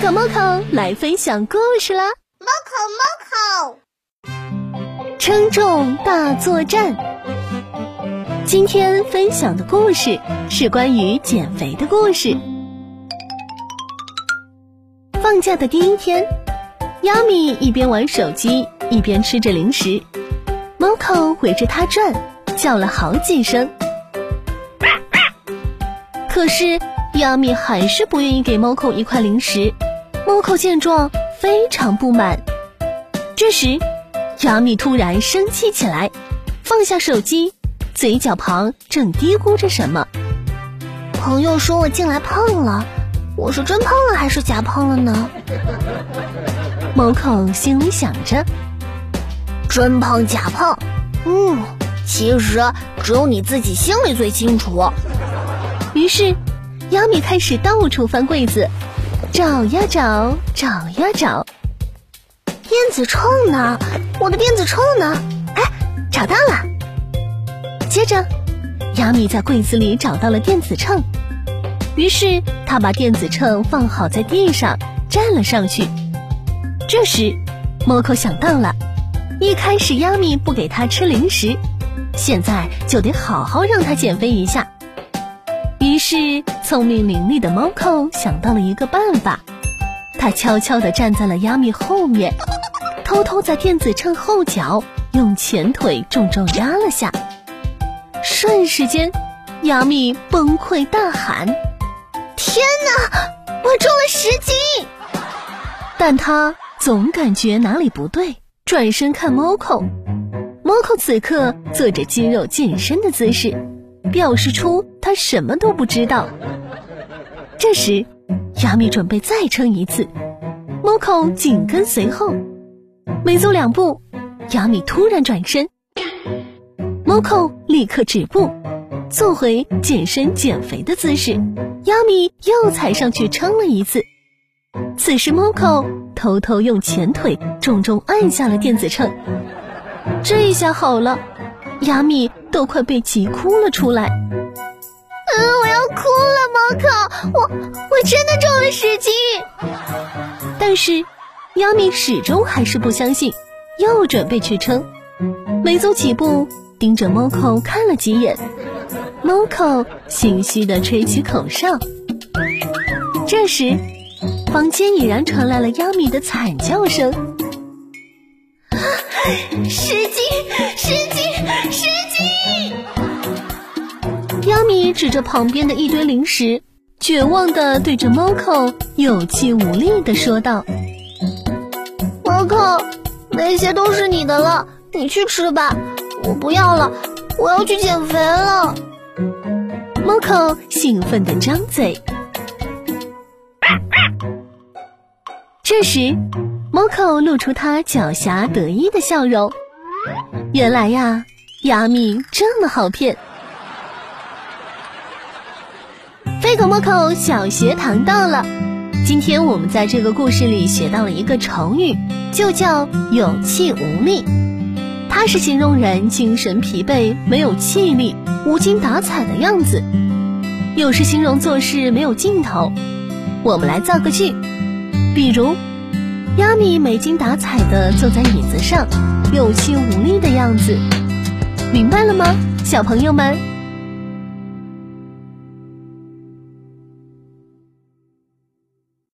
可猫口来分享故事啦！猫口猫口，称重大作战。今天分享的故事是关于减肥的故事。放假的第一天，亚米一边玩手机一边吃着零食，猫口围着它转，叫了好几声。可是亚米还是不愿意给猫口一块零食。猫口见状非常不满。这时，亚米突然生气起来，放下手机，嘴角旁正嘀咕着什么。朋友说我进来胖了，我是真胖了还是假胖了呢？猫口心里想着。真胖假胖，嗯，其实只有你自己心里最清楚。于是，亚米开始到处翻柜子。找呀找，找呀找，电子秤呢？我的电子秤呢？哎，找到了！接着，亚米在柜子里找到了电子秤，于是他把电子秤放好在地上，站了上去。这时，莫可想到了，一开始亚米不给他吃零食，现在就得好好让他减肥一下。于是，聪明伶俐的猫扣想到了一个办法，他悄悄地站在了亚米后面，偷偷在电子秤后脚用前腿重重压了下，瞬时间，亚米崩溃大喊：“天哪，我重了十斤！”但他总感觉哪里不对，转身看猫扣，猫扣此刻做着肌肉健身的姿势。表示出他什么都不知道。这时，亚米准备再称一次，，Moco 紧跟随后。没走两步，亚米突然转身，，Moco 立刻止步，做回健身减肥的姿势。亚米又踩上去称了一次。此时，，Moco 偷偷用前腿重重按下了电子秤。这下好了。亚米都快被急哭了出来，嗯，我要哭了，猫口，我我真的重了十斤。但是，亚米始终还是不相信，又准备去称，没走几步，盯着猫口看了几眼，猫口心虚的吹起口哨。这时，房间已然传来了亚米的惨叫声，十斤，十斤。十斤！亚米指着旁边的一堆零食，绝望的对着猫口有气无力的说道：“猫口，那些都是你的了，你去吃吧，我不要了，我要去减肥了。”猫口兴奋的张嘴。这时，Moco 露出他狡黠得意的笑容。原来呀，亚米这么好骗。飞狗猫口小学堂到了，今天我们在这个故事里学到了一个成语，就叫有气无力。它是形容人精神疲惫、没有气力、无精打采的样子，又是形容做事没有劲头。我们来造个句，比如，亚米没精打采的坐在椅子上，有气无力的样子，明白了吗，小朋友们？